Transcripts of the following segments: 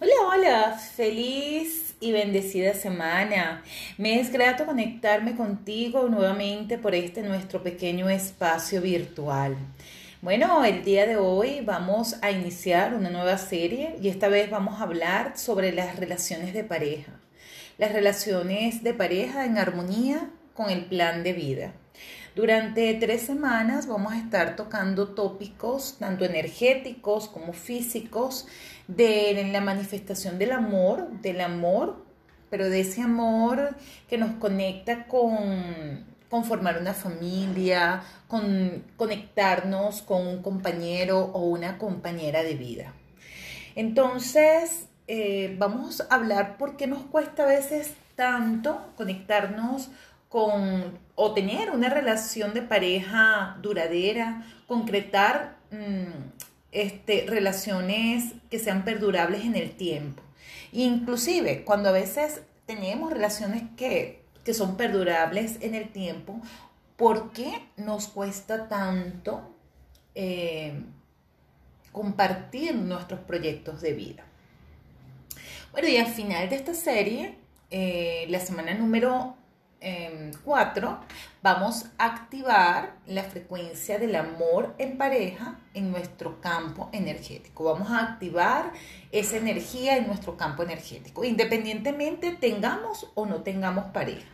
Hola, hola, feliz y bendecida semana. Me es grato conectarme contigo nuevamente por este nuestro pequeño espacio virtual. Bueno, el día de hoy vamos a iniciar una nueva serie y esta vez vamos a hablar sobre las relaciones de pareja. Las relaciones de pareja en armonía con el plan de vida. Durante tres semanas vamos a estar tocando tópicos tanto energéticos como físicos de la manifestación del amor, del amor, pero de ese amor que nos conecta con, formar una familia, con conectarnos con un compañero o una compañera de vida. Entonces, eh, vamos a hablar por qué nos cuesta a veces tanto conectarnos con o tener una relación de pareja duradera, concretar mm, este, relaciones que sean perdurables en el tiempo. Inclusive cuando a veces tenemos relaciones que, que son perdurables en el tiempo, ¿por qué nos cuesta tanto eh, compartir nuestros proyectos de vida? Bueno, y al final de esta serie, eh, la semana número 4 em, vamos a activar la frecuencia del amor en pareja en nuestro campo energético. Vamos a activar esa energía en nuestro campo energético, independientemente tengamos o no tengamos pareja.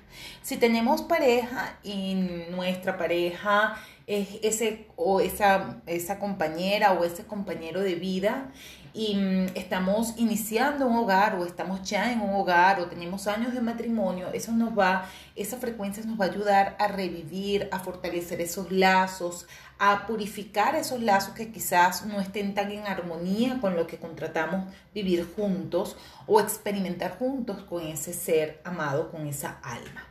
Si tenemos pareja y nuestra pareja es ese o esa, esa compañera o ese compañero de vida y mm, estamos iniciando un hogar o estamos ya en un hogar o tenemos años de matrimonio, eso nos va, esa frecuencia nos va a ayudar a revivir, a fortalecer esos lazos, a purificar esos lazos que quizás no estén tan en armonía con lo que contratamos vivir juntos o experimentar juntos con ese ser amado, con esa alma.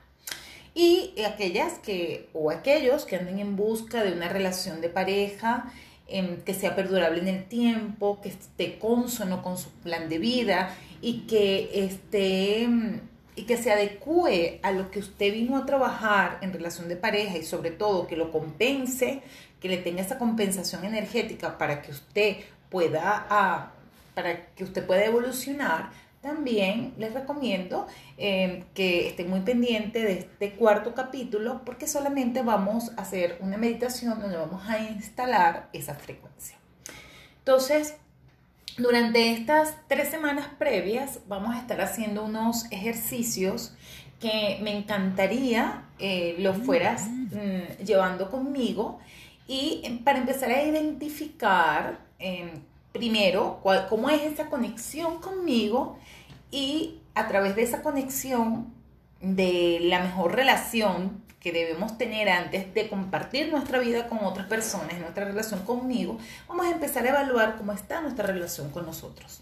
Y aquellas que, o aquellos que anden en busca de una relación de pareja, Em, que sea perdurable en el tiempo, que esté consono con su plan de vida y que esté em, y que se adecue a lo que usted vino a trabajar en relación de pareja y sobre todo que lo compense, que le tenga esa compensación energética para que usted pueda, ah, para que usted pueda evolucionar, también les recomiendo eh, que estén muy pendientes de este cuarto capítulo porque solamente vamos a hacer una meditación donde vamos a instalar esa frecuencia. Entonces, durante estas tres semanas previas vamos a estar haciendo unos ejercicios que me encantaría eh, los fueras mm, llevando conmigo y eh, para empezar a identificar primero cómo es esa conexión conmigo y a través de esa conexión, de la mejor relación que debemos tener antes de compartir nuestra vida con otras personas, nuestra relación conmigo, vamos a empezar a evaluar cómo está nuestra relación con nosotros.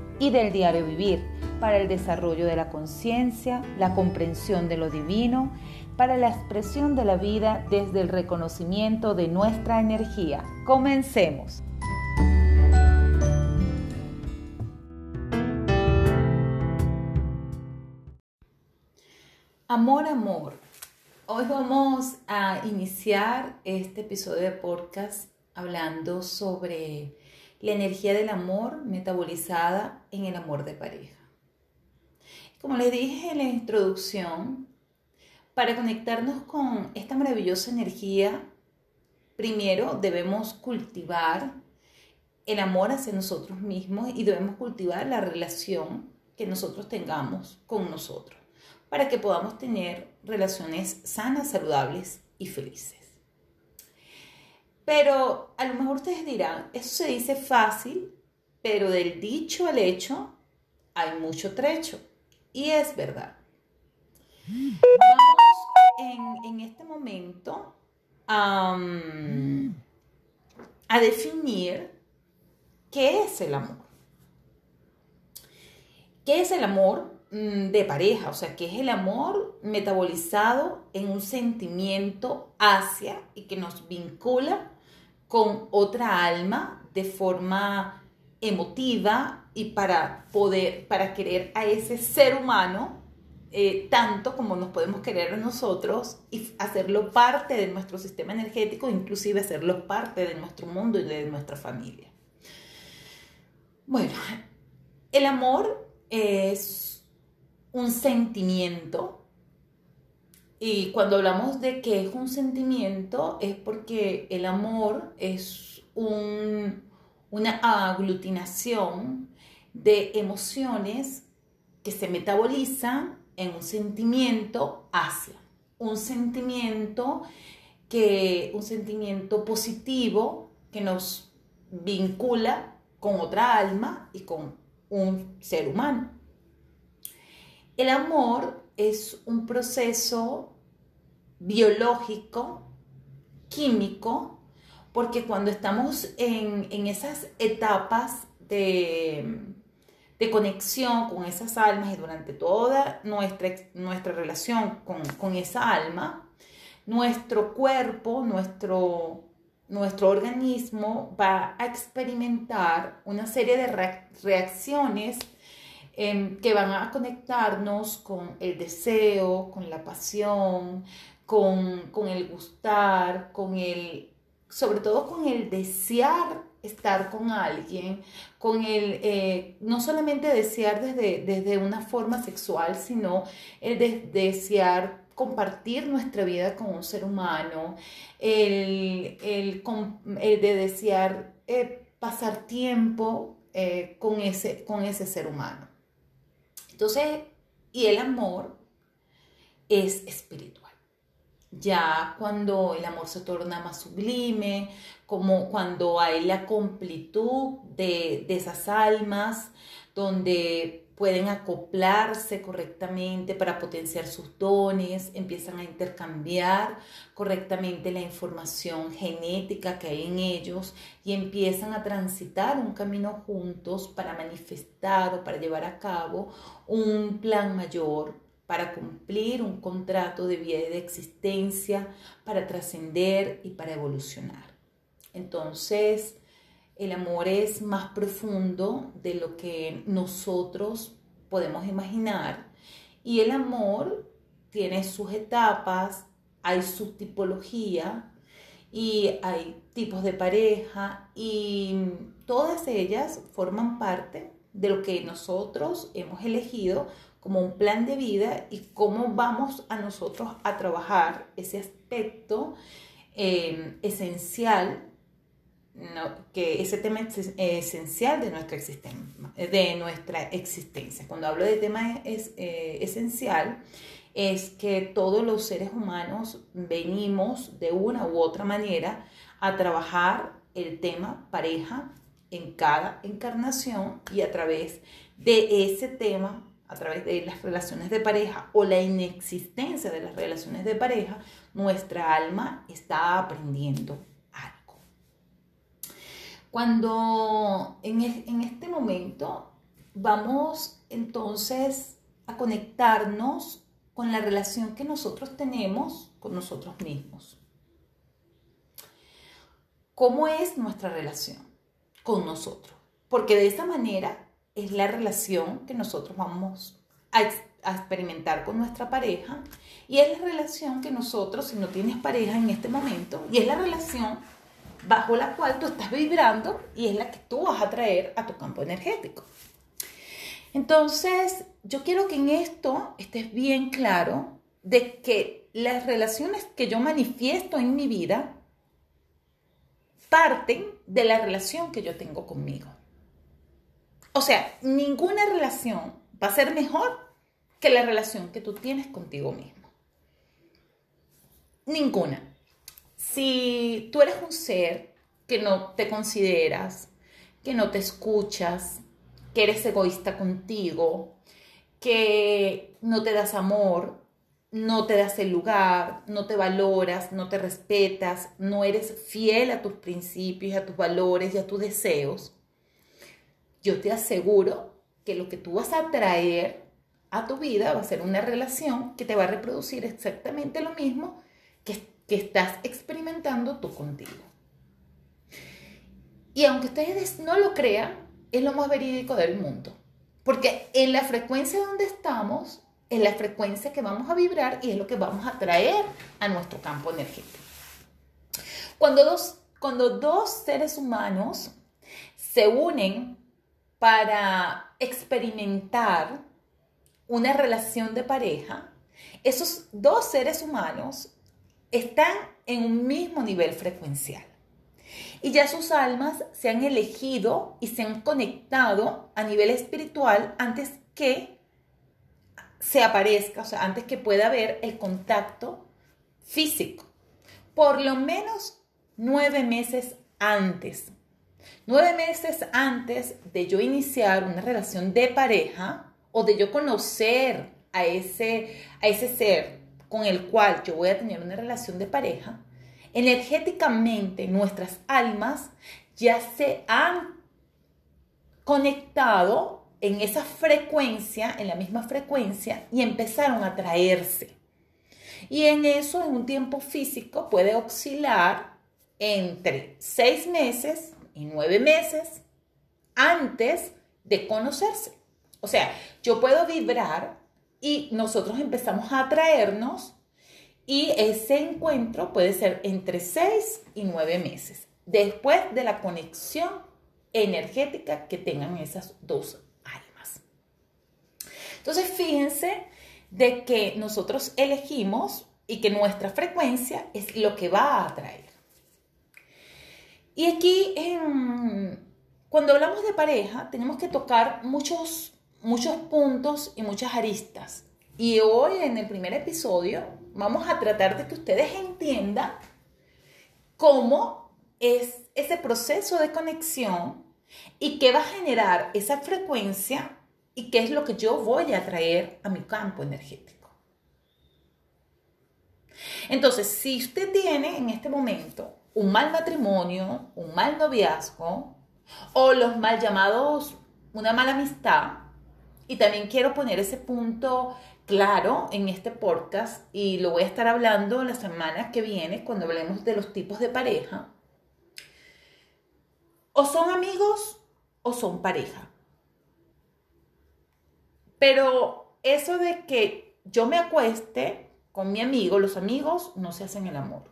y del diario vivir para el desarrollo de la conciencia, la comprensión de lo divino, para la expresión de la vida desde el reconocimiento de nuestra energía. Comencemos. Amor, amor. Hoy vamos a iniciar este episodio de podcast hablando sobre la energía del amor metabolizada en el amor de pareja. Como les dije en la introducción, para conectarnos con esta maravillosa energía, primero debemos cultivar el amor hacia nosotros mismos y debemos cultivar la relación que nosotros tengamos con nosotros para que podamos tener relaciones sanas, saludables y felices. Pero a lo mejor ustedes dirán, eso se dice fácil, pero del dicho al hecho hay mucho trecho. Y es verdad. Vamos en, este momento a, definir qué es el amor. ¿Qué es el amor de pareja? O sea, ¿qué es el amor metabolizado en un sentimiento hacia y que nos vincula con otra alma de forma emotiva y para poder, para querer a ese ser humano eh, tanto como nos podemos querer a nosotros y hacerlo parte de nuestro sistema energético, inclusive hacerlo parte de nuestro mundo y de nuestra familia. Bueno, el amor es un sentimiento y cuando hablamos de que es un sentimiento es porque el amor es una aglutinación de emociones que se metabolizan en un sentimiento hacia, un sentimiento que, un sentimiento positivo que nos vincula con otra alma y con un ser humano. El amor es un proceso biológico, químico, porque cuando estamos en, en esas etapas de, de conexión con esas almas y durante toda nuestra, nuestra relación con, esa alma, nuestro cuerpo, nuestro, nuestro organismo va a experimentar una serie de reacciones em, que van a conectarnos con el deseo, con la pasión, con, con el gustar, con el, sobre todo con el desear estar con alguien, con el, eh, no solamente desear desde, desde una forma sexual, sino el de, desear compartir nuestra vida con un ser humano, el, de desear eh, pasar tiempo eh, con, ese, con ese ser humano. Entonces, y el amor es espiritual. Ya cuando el amor se torna más sublime, como cuando hay la completud de, esas almas, donde pueden acoplarse correctamente para potenciar sus dones, empiezan a intercambiar correctamente la información genética que hay en ellos y empiezan a transitar un camino juntos para manifestar o para llevar a cabo un plan mayor para cumplir un contrato de vida y de existencia, para trascender y para evolucionar. Entonces, el amor es más profundo de lo que nosotros podemos imaginar. Y el amor tiene sus etapas, hay su tipología y hay tipos de pareja y todas ellas forman parte de lo que nosotros hemos elegido como un plan de vida y cómo vamos a nosotros a trabajar ese aspecto eh, esencial, que ese tema es esencial de nuestra, existencia, de nuestra existencia. Cuando hablo de tema es, eh, esencial, es que todos los seres humanos venimos de una u otra manera a trabajar el tema pareja en cada encarnación y a través de ese tema a través de las relaciones de pareja o la inexistencia de las relaciones de pareja, nuestra alma está aprendiendo. Cuando en, este momento vamos entonces a conectarnos con la relación que nosotros tenemos con nosotros mismos. ¿Cómo es nuestra relación con nosotros? Porque de esa manera es la relación que nosotros vamos a, experimentar con nuestra pareja y es la relación que nosotros, si no tienes pareja en este momento, y es la relación bajo la cual tú estás vibrando y es la que tú vas a traer a tu campo energético. Entonces, yo quiero que en esto estés bien claro de que las relaciones que yo manifiesto en mi vida parten de la relación que yo tengo conmigo. O sea, ninguna relación va a ser mejor que la relación que tú tienes contigo mismo. Ninguna. Si tú eres un ser que no te consideras, que no te escuchas, que eres egoísta contigo, que no te das amor, no te das el lugar, no te valoras, no te respetas, no eres fiel a tus principios, a tus valores y a tus deseos, yo te aseguro que lo que tú vas a traer a tu vida va a ser una relación que te va a reproducir exactamente lo mismo que, estás experimentando tú contigo. Y aunque ustedes no lo crean, es lo más verídico del mundo. Porque en la frecuencia donde estamos, es la frecuencia que vamos a vibrar y es lo que vamos a traer a nuestro campo energético. Cuando dos, cuando dos seres humanos se unen para experimentar una relación de pareja, esos dos seres humanos están en un mismo nivel frecuencial. Y ya sus almas se han elegido y se han conectado a nivel espiritual antes que se aparezca, o sea, antes que pueda haber el contacto físico. Por lo menos nueve meses antes. Nueve meses antes de yo iniciar una relación de pareja o de yo conocer a ese, a ese ser con el cual yo voy a tener una relación de pareja, energéticamente nuestras almas ya se han conectado en esa frecuencia, en la misma frecuencia, y empezaron a traerse. Y en eso, en un tiempo físico, puede oscilar entre seis meses y nueve meses antes de conocerse. O sea, yo puedo vibrar y nosotros empezamos a atraernos y ese encuentro puede ser entre seis y nueve meses, después de la conexión energética que tengan esas dos almas. Entonces, fíjense de que nosotros elegimos y que nuestra frecuencia es lo que va a atraer. Y aquí, cuando hablamos de pareja, tenemos que tocar muchos, muchos puntos y muchas aristas. Y hoy en el primer episodio vamos a tratar de que ustedes entiendan cómo es ese proceso de conexión y qué va a generar esa frecuencia y qué es lo que yo voy a traer a mi campo energético. Entonces, si usted tiene en este momento un mal matrimonio, un mal noviazgo o los mal llamados una mala amistad, y también quiero poner ese punto claro en este podcast y lo voy a estar hablando la semana que viene cuando hablemos de los tipos de pareja. O son amigos o son pareja. Pero eso de que yo me acueste con mi amigo, los amigos no se hacen el amor.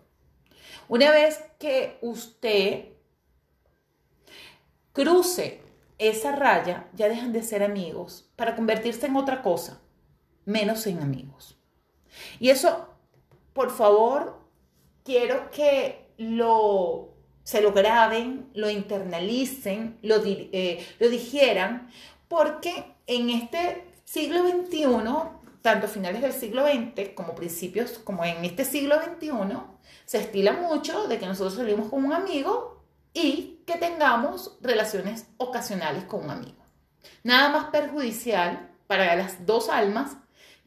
Una vez que usted cruce esa raya, ya dejan de ser amigos para convertirse en otra cosa menos en amigos. Y eso, por favor, quiero que lo, se lo graben, lo internalicen, lo, eh, lo digieran, porque en este siglo XXI, tanto finales del siglo XX como principios, como en este siglo XXI, se estila mucho de que nosotros salimos con un amigo y que tengamos relaciones ocasionales con un amigo. Nada más perjudicial para las dos almas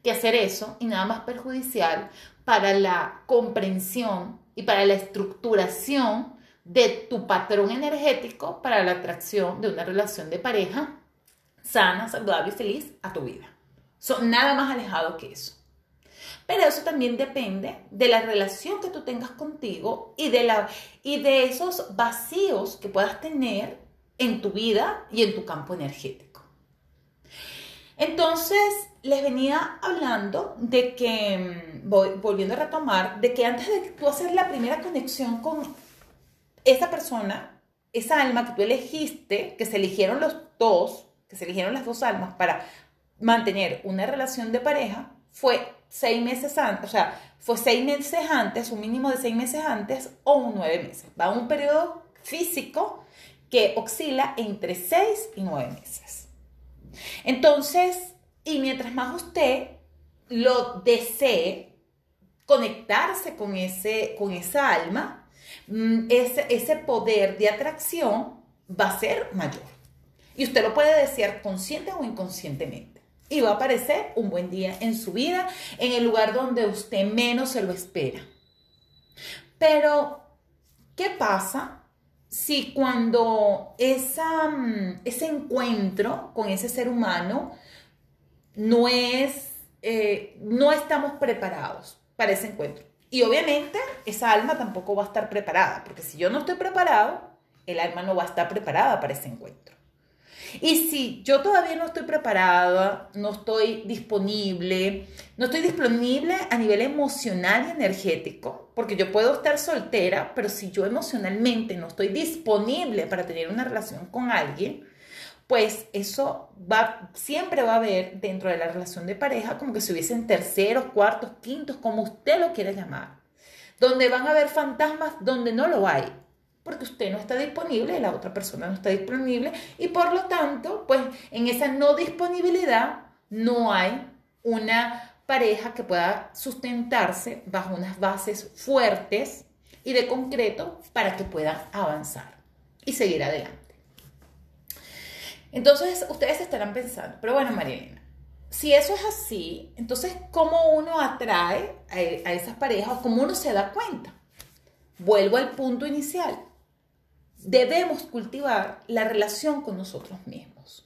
que hacer eso y nada más perjudicial para la comprensión y para la estructuración de tu patrón energético para la atracción de una relación de pareja sana, saludable y feliz a tu vida. Son nada más alejado que eso. Pero eso también depende de la relación que tú tengas contigo y de, la, y de esos vacíos que puedas tener en tu vida y en tu campo energético. Entonces, les venía hablando de que, mm, volviendo a retomar, de que antes de tú hacer la primera conexión con esa persona, esa alma que tú elegiste, que se eligieron los dos, que se eligieron las dos almas para mantener una relación de pareja, fue seis meses antes, o sea, fue seis meses antes, un mínimo de seis meses antes o un nueve meses. Va a un periodo físico que oscila entre seis y nueve meses. Entonces, y mientras más usted lo desee, conectarse con, ese, con esa alma, mm, ese, ese poder de atracción va a ser mayor. Y usted lo puede desear consciente o inconscientemente. Y va a aparecer un buen día en su vida, en el lugar donde usted menos se lo espera. Pero, ¿qué pasa si cuando mm, ese encuentro con ese ser humano no es, eh, no estamos preparados para ese encuentro? Y obviamente esa alma tampoco va a estar preparada, porque si yo no estoy preparado, el alma no va a estar preparada para ese encuentro. Y si yo todavía no estoy preparada, no estoy disponible, no estoy disponible a nivel emocional y energético, porque yo puedo estar soltera, pero si yo emocionalmente no estoy disponible para tener una relación con alguien, pues eso va, siempre va a haber dentro de la relación de pareja como que se hubiesen terceros, cuartos, quintos, como usted lo quiera llamar, donde van a haber fantasmas donde no lo hay, porque usted no está disponible, la otra persona no está disponible y por lo tanto, pues en esa no disponibilidad no hay una pareja que pueda sustentarse bajo unas bases fuertes y de concreto para que puedan avanzar y seguir adelante. Entonces, ustedes estarán pensando, pero bueno, Marilena, si eso es así, entonces, ¿cómo uno atrae a, esas parejas? ¿Cómo uno se da cuenta? Vuelvo al punto inicial. Debemos cultivar la relación con nosotros mismos.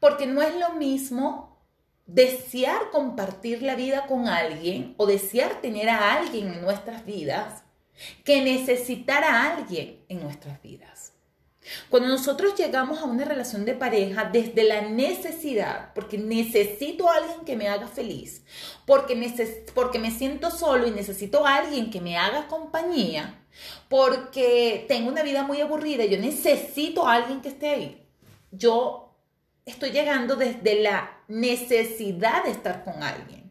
Porque no es lo mismo desear compartir la vida con alguien o desear tener a alguien en nuestras vidas que necesitar a alguien en nuestras vidas. Cuando nosotros llegamos a una relación de pareja desde la necesidad, porque necesito a alguien que me haga feliz, porque, porque me siento solo y necesito a alguien que me haga compañía, porque tengo una vida muy aburrida yo necesito a alguien que esté ahí, yo estoy llegando desde la necesidad de estar con alguien.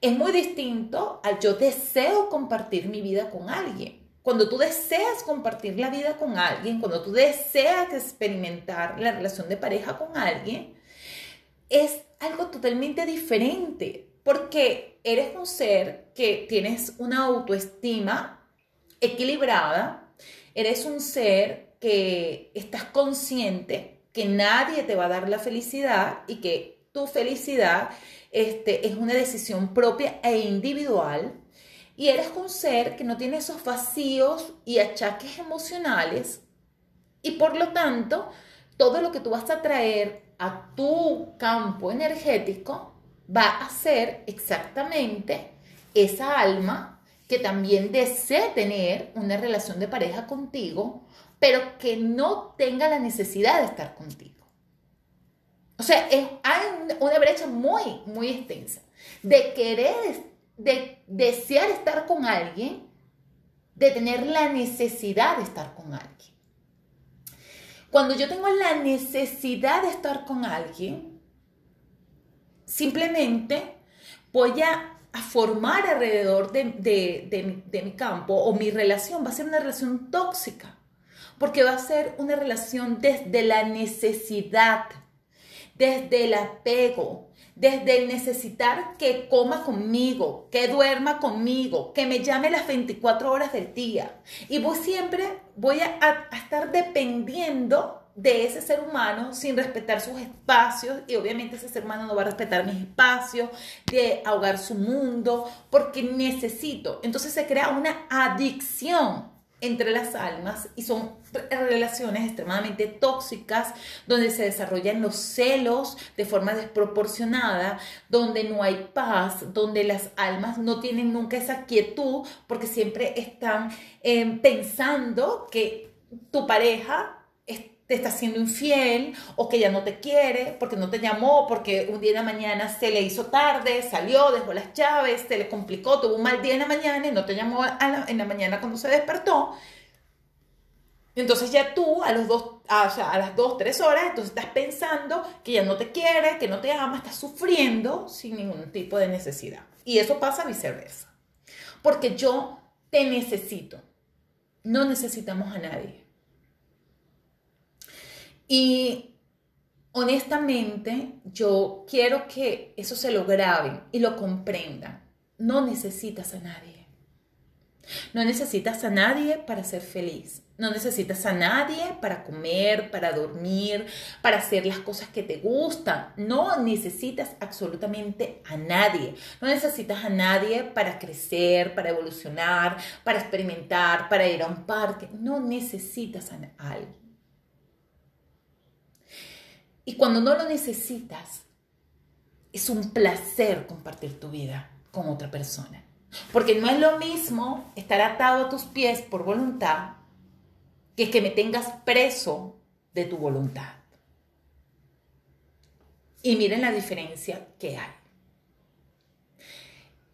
Es muy distinto al yo deseo compartir mi vida con alguien. Cuando tú deseas compartir la vida con alguien, cuando tú deseas experimentar la relación de pareja con alguien, es algo totalmente diferente porque eres un ser que tienes una autoestima equilibrada, eres un ser que estás consciente que nadie te va a dar la felicidad y que tu felicidad este, es una decisión propia e individual y eres un ser que no tiene esos vacíos y achaques emocionales y por lo tanto todo lo que tú vas a traer a tu campo energético va a ser exactamente esa alma que también desee tener una relación de pareja contigo, pero que no tenga la necesidad de estar contigo. O sea, hay una brecha muy, muy extensa de querer de desear estar con alguien, de tener la necesidad de estar con alguien. Cuando yo tengo la necesidad de estar con alguien, simplemente voy a, formar alrededor de, mi campo o mi relación, va a ser una relación tóxica, porque va a ser una relación desde la necesidad, desde el apego, desde el necesitar que coma conmigo, que duerma conmigo, que me llame las 24 horas del día. Y voy siempre voy a, estar dependiendo de ese ser humano sin respetar sus espacios y obviamente ese ser humano no va a respetar mis espacios, de ahogar su mundo, porque necesito. Entonces se crea una adicción entre las almas y son relaciones extremadamente tóxicas donde se desarrollan los celos de forma desproporcionada, donde no hay paz, donde las almas no tienen nunca esa quietud porque siempre están eh, pensando que tu pareja te está siendo infiel o que ya no te quiere porque no te llamó, porque un día en la mañana se le hizo tarde, salió, dejó las llaves, se le complicó, tuvo un mal día en la mañana y no te llamó en la mañana cuando se despertó. Entonces ya tú a, los dos, a, a las dos, tres horas, entonces estás pensando que ya no te quiere, que no te ama, estás sufriendo sin ningún tipo de necesidad. Y eso pasa viceversa. Porque yo te necesito. No necesitamos a nadie. Y honestamente, yo quiero que eso se lo graben y lo comprendan. No necesitas a nadie. No necesitas a nadie para ser feliz. No necesitas a nadie para comer, para dormir, para hacer las cosas que te gustan. No necesitas absolutamente a nadie. No necesitas a nadie para crecer, para evolucionar, para experimentar, para ir a un parque. No necesitas a alguien. Y cuando no lo necesitas, es un placer compartir tu vida con otra persona. Porque no es lo mismo estar atado a tus pies por voluntad que que me tengas preso de tu voluntad. Y miren la diferencia que hay.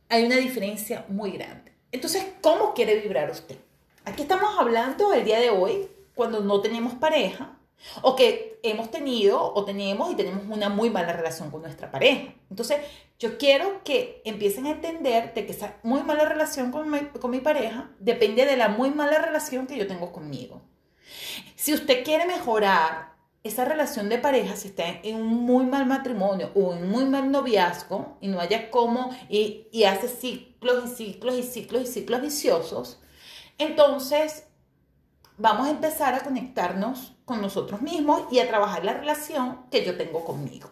Hay una diferencia muy grande. Entonces, ¿cómo quiere vibrar usted? Aquí estamos hablando el día de hoy, cuando no tenemos pareja, o que hemos tenido o tenemos y tenemos una muy mala relación con nuestra pareja. Entonces, yo quiero que empiecen a entender de que esa muy mala relación con mi, con mi pareja depende de la muy mala relación que yo tengo conmigo. Si usted quiere mejorar esa relación de pareja, si está en un muy mal matrimonio o en un muy mal noviazgo y no haya cómo y, y hace ciclos y ciclos y ciclos y ciclos viciosos, entonces vamos a empezar a conectarnos con nosotros mismos y a trabajar la relación que yo tengo conmigo.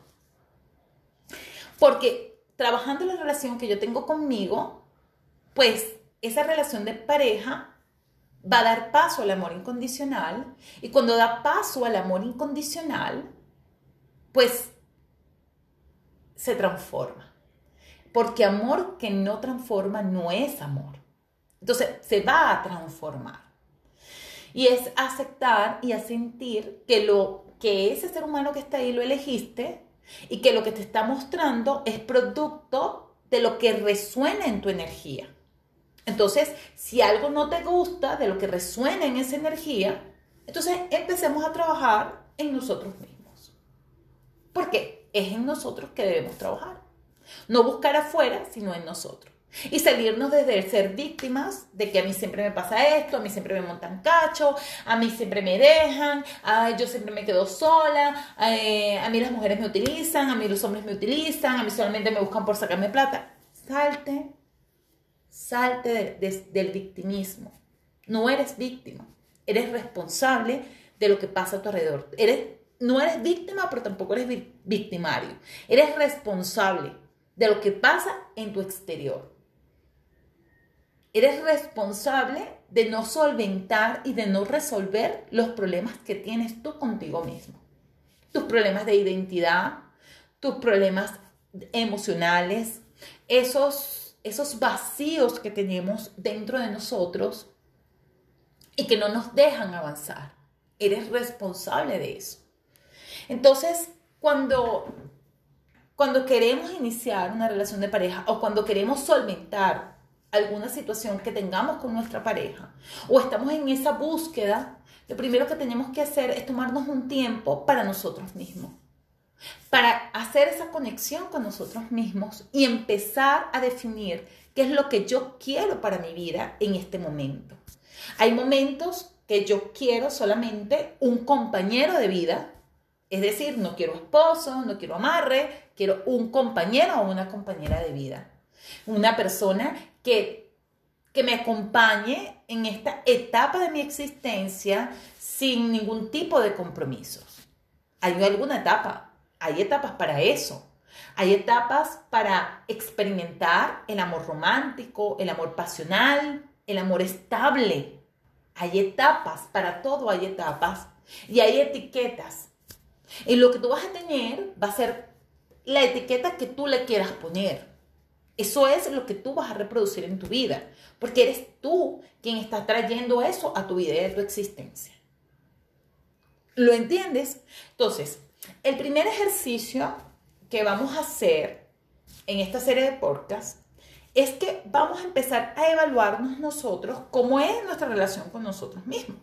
Porque trabajando la relación que yo tengo conmigo, pues esa relación de pareja va a dar paso al amor incondicional y cuando da paso al amor incondicional, pues se transforma. Porque amor que no transforma no es amor. Entonces se va a transformar. Y es aceptar y a sentir que lo que ese ser humano que está ahí lo elegiste y que lo que te está mostrando es producto de lo que resuena en tu energía. Entonces, si algo no te gusta de lo que resuena en esa energía, entonces empecemos a trabajar en nosotros mismos. Porque es en nosotros que debemos trabajar. No buscar afuera, sino en nosotros. Y salirnos desde ser víctimas de que a mí siempre me pasa esto, a mí siempre me montan cacho, a mí siempre me dejan, yo siempre me quedo sola, eh, a mí las mujeres me utilizan, a mí los hombres me utilizan, a mí solamente me buscan por sacarme plata. Salte, salte del victimismo. No eres víctima, eres responsable de lo que pasa a tu alrededor. Eres, no eres víctima, pero tampoco eres victimario. Eres responsable de lo que pasa en tu exterior. Eres responsable de no solventar y de no resolver los problemas que tienes tú contigo mismo. Tus problemas de identidad, tus problemas emocionales, esos, esos vacíos que tenemos dentro de nosotros y que no nos dejan avanzar. Eres responsable de eso. Entonces, cuando, cuando queremos iniciar una relación de pareja o cuando queremos solventar alguna situación que tengamos con nuestra pareja o estamos en esa búsqueda, lo primero que tenemos que hacer es tomarnos un tiempo para nosotros mismos, para hacer esa conexión con nosotros mismos y empezar a definir qué es lo que yo quiero para mi vida en este momento. Hay momentos que yo quiero solamente un compañero de vida, es decir, no quiero esposo, no quiero amarre, quiero un compañero o una compañera de vida. Una persona que, que me acompañe en esta etapa de mi existencia sin ningún tipo de compromisos. Hay alguna etapa, hay etapas para eso. Hay etapas para experimentar el amor romántico, el amor pasional, el amor estable. Hay etapas, para todo hay etapas. Y hay etiquetas. Y lo que tú vas a tener va a ser la etiqueta que tú le quieras poner. Eso es lo que tú vas a reproducir en tu vida, porque eres tú quien está trayendo eso a tu vida y a tu existencia. ¿Lo entiendes? Entonces, el primer ejercicio que vamos a hacer en esta serie de podcasts es que vamos a empezar a evaluarnos nosotros cómo es nuestra relación con nosotros mismos.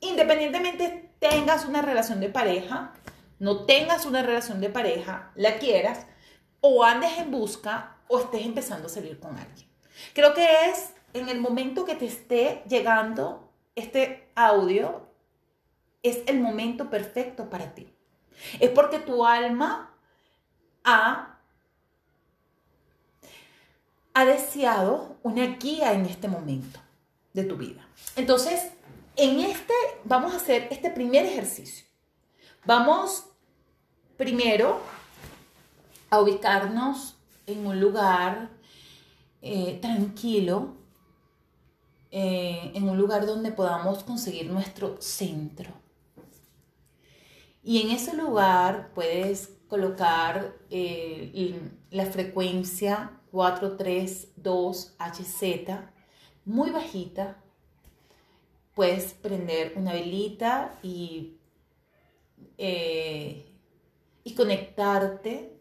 Independientemente tengas una relación de pareja, no tengas una relación de pareja, la quieras, o andes en busca o estés empezando a salir con alguien. Creo que es en el momento que te esté llegando este audio, es el momento perfecto para ti. Es porque tu alma ha, ha deseado una guía en este momento de tu vida. Entonces, en este vamos a hacer este primer ejercicio. Vamos primero a ubicarnos en un lugar eh, tranquilo, eh, en un lugar donde podamos conseguir nuestro centro. Y en ese lugar puedes colocar eh, la frecuencia 432HZ muy bajita. Puedes prender una velita y, y conectarte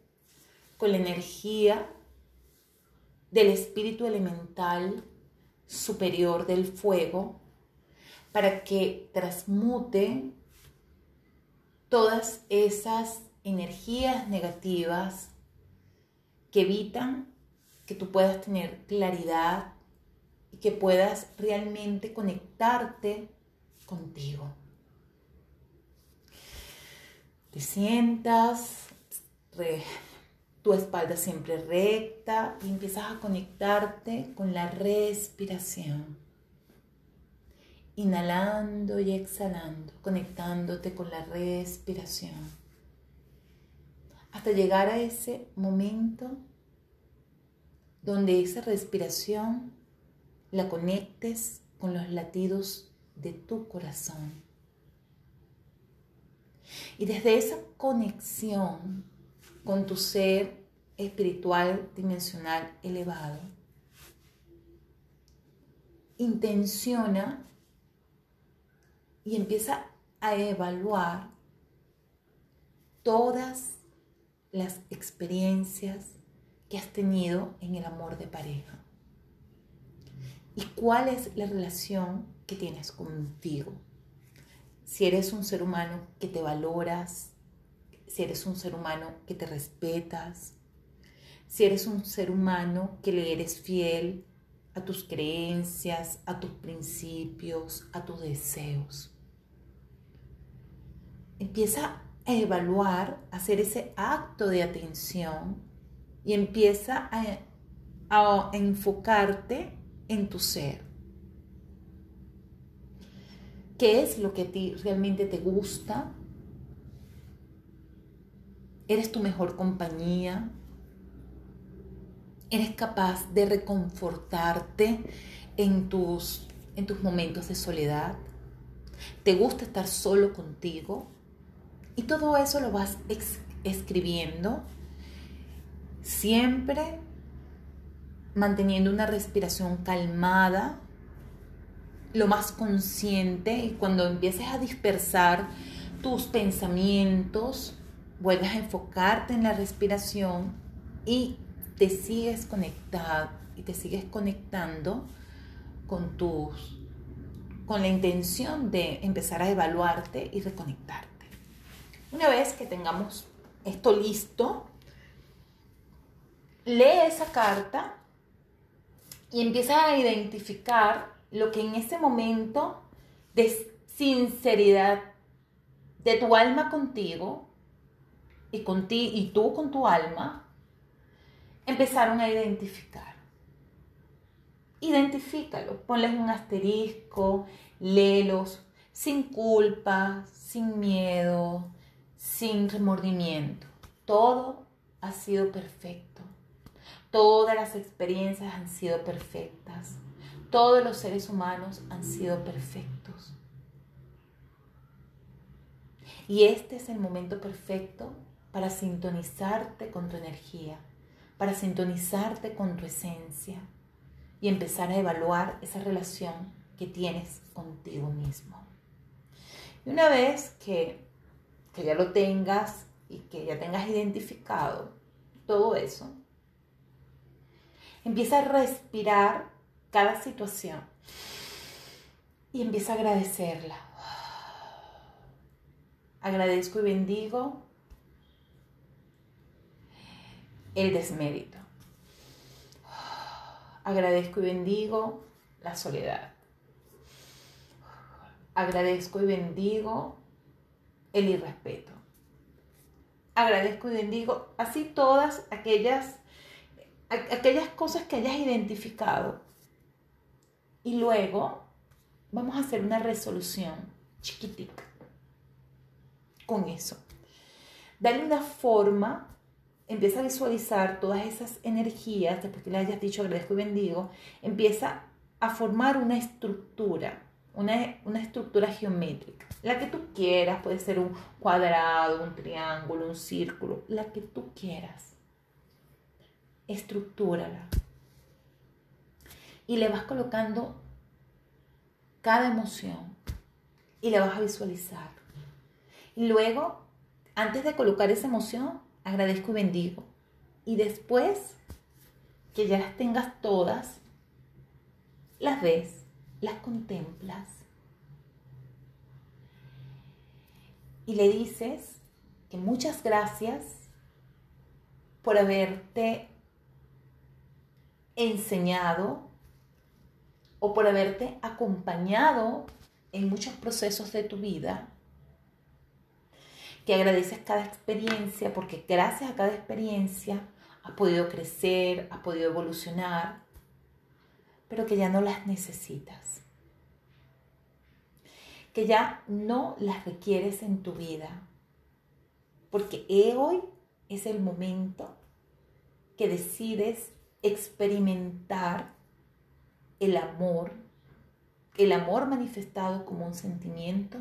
con la energía del espíritu elemental superior del fuego para que transmute todas esas energías negativas que evitan que tú puedas tener claridad y que puedas realmente conectarte contigo. Te sientas, tu espalda siempre recta y empiezas a conectarte con la respiración. Inhalando y exhalando, conectándote con la respiración. Hasta llegar a ese momento donde esa respiración la conectes con los latidos de tu corazón. Y desde esa conexión con tu ser espiritual dimensional elevado. Intenciona y empieza a evaluar todas las experiencias que has tenido en el amor de pareja. ¿Y cuál es la relación que tienes contigo? Si eres un ser humano que te valoras, si eres un ser humano que te respetas, si eres un ser humano que le eres fiel a tus creencias, a tus principios, a tus deseos. Empieza a evaluar, a hacer ese acto de atención y empieza a, enfocarte en tu ser. ¿Qué es lo que a ti realmente te gusta? Eres tu mejor compañía, eres capaz de reconfortarte en tus, en tus momentos de soledad, te gusta estar solo contigo y todo eso lo vas escribiendo siempre manteniendo una respiración calmada, lo más consciente y cuando empieces a dispersar tus pensamientos, vuelves a enfocarte en la respiración y te sigues conectado y te sigues conectando con tus con la intención de empezar a evaluarte y reconectarte. Una vez que tengamos esto listo, lee esa carta y empieza a identificar lo que en ese momento de sinceridad de tu alma contigo y, con ti, y tú con tu alma empezaron a identificar. Identifícalo, ponles un asterisco, léelos sin culpa, sin miedo, sin remordimiento. Todo ha sido perfecto. Todas las experiencias han sido perfectas. Todos los seres humanos han sido perfectos. Y este es el momento perfecto para sintonizarte con tu energía, para sintonizarte con tu esencia y empezar a evaluar esa relación que tienes contigo mismo. Y una vez que, que ya lo tengas y que ya tengas identificado todo eso, empieza a respirar cada situación y empieza a agradecerla. Agradezco y bendigo el desmérito. Agradezco y bendigo la soledad. Agradezco y bendigo el irrespeto. Agradezco y bendigo así todas aquellas aquellas cosas que hayas identificado. Y luego vamos a hacer una resolución chiquitica con eso. Dale una forma, empieza a visualizar todas esas energías, después que le hayas dicho agradezco y bendigo, empieza a formar una estructura, una, una estructura geométrica, la que tú quieras, puede ser un cuadrado, un triángulo, un círculo, la que tú quieras. Estructúrala. Y le vas colocando cada emoción y la vas a visualizar. Y luego, antes de colocar esa emoción, agradezco y bendigo. Y después que ya las tengas todas, las ves, las contemplas. Y le dices que muchas gracias por haberte enseñado o por haberte acompañado en muchos procesos de tu vida, que agradeces cada experiencia porque gracias a cada experiencia has podido crecer, has podido evolucionar, pero que ya no las necesitas, que ya no las requieres en tu vida, porque hoy es el momento que decides experimentar el amor, el amor manifestado como un sentimiento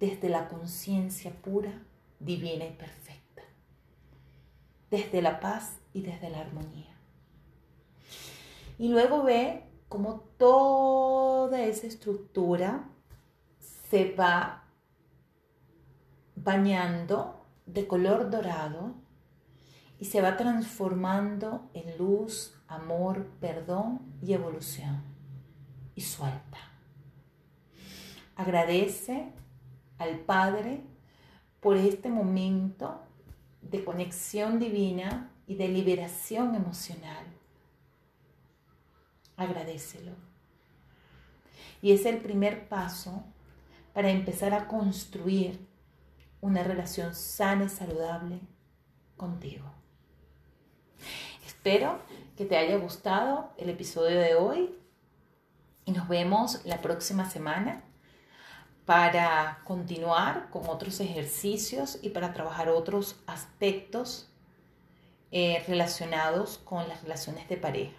desde la conciencia pura, divina y perfecta, desde la paz y desde la armonía. Y luego ve cómo toda esa estructura se va bañando de color dorado y se va transformando en luz, amor, perdón y evolución. Y suelta. Agradece al Padre por este momento de conexión divina y de liberación emocional. Agradecelo. Y es el primer paso para empezar a construir una relación sana y saludable contigo. Espero que te haya gustado el episodio de hoy y nos vemos la próxima semana para continuar con otros ejercicios y para trabajar otros aspectos eh, relacionados con las relaciones de pareja.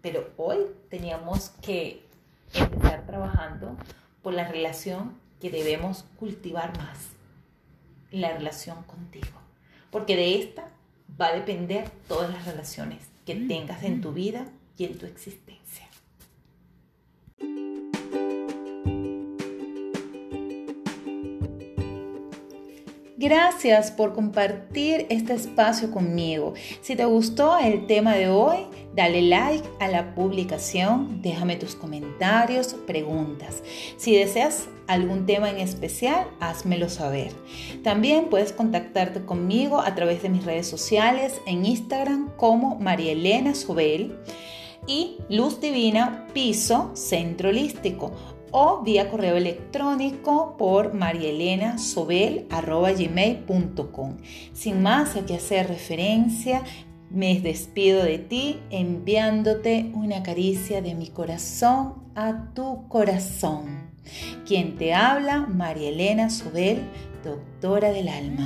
Pero hoy teníamos que empezar trabajando por la relación que debemos cultivar más, la relación contigo. Porque de esta va a depender todas las relaciones que mm, tengas en tu mm. vida y en tu existencia. Gracias por compartir este espacio conmigo. Si te gustó el tema de hoy, dale like a la publicación, déjame tus comentarios, preguntas. Si deseas algún tema en especial, házmelo saber. También puedes contactarte conmigo a través de mis redes sociales en Instagram como María Elena Sobel y Luz Divina Piso Centro Holístico o vía correo electrónico por marielenasobel.gmail.com. Sin más a que hacer referencia, me despido de ti enviándote una caricia de mi corazón a tu corazón. Quien te habla, María Elena Sobel, doctora del alma.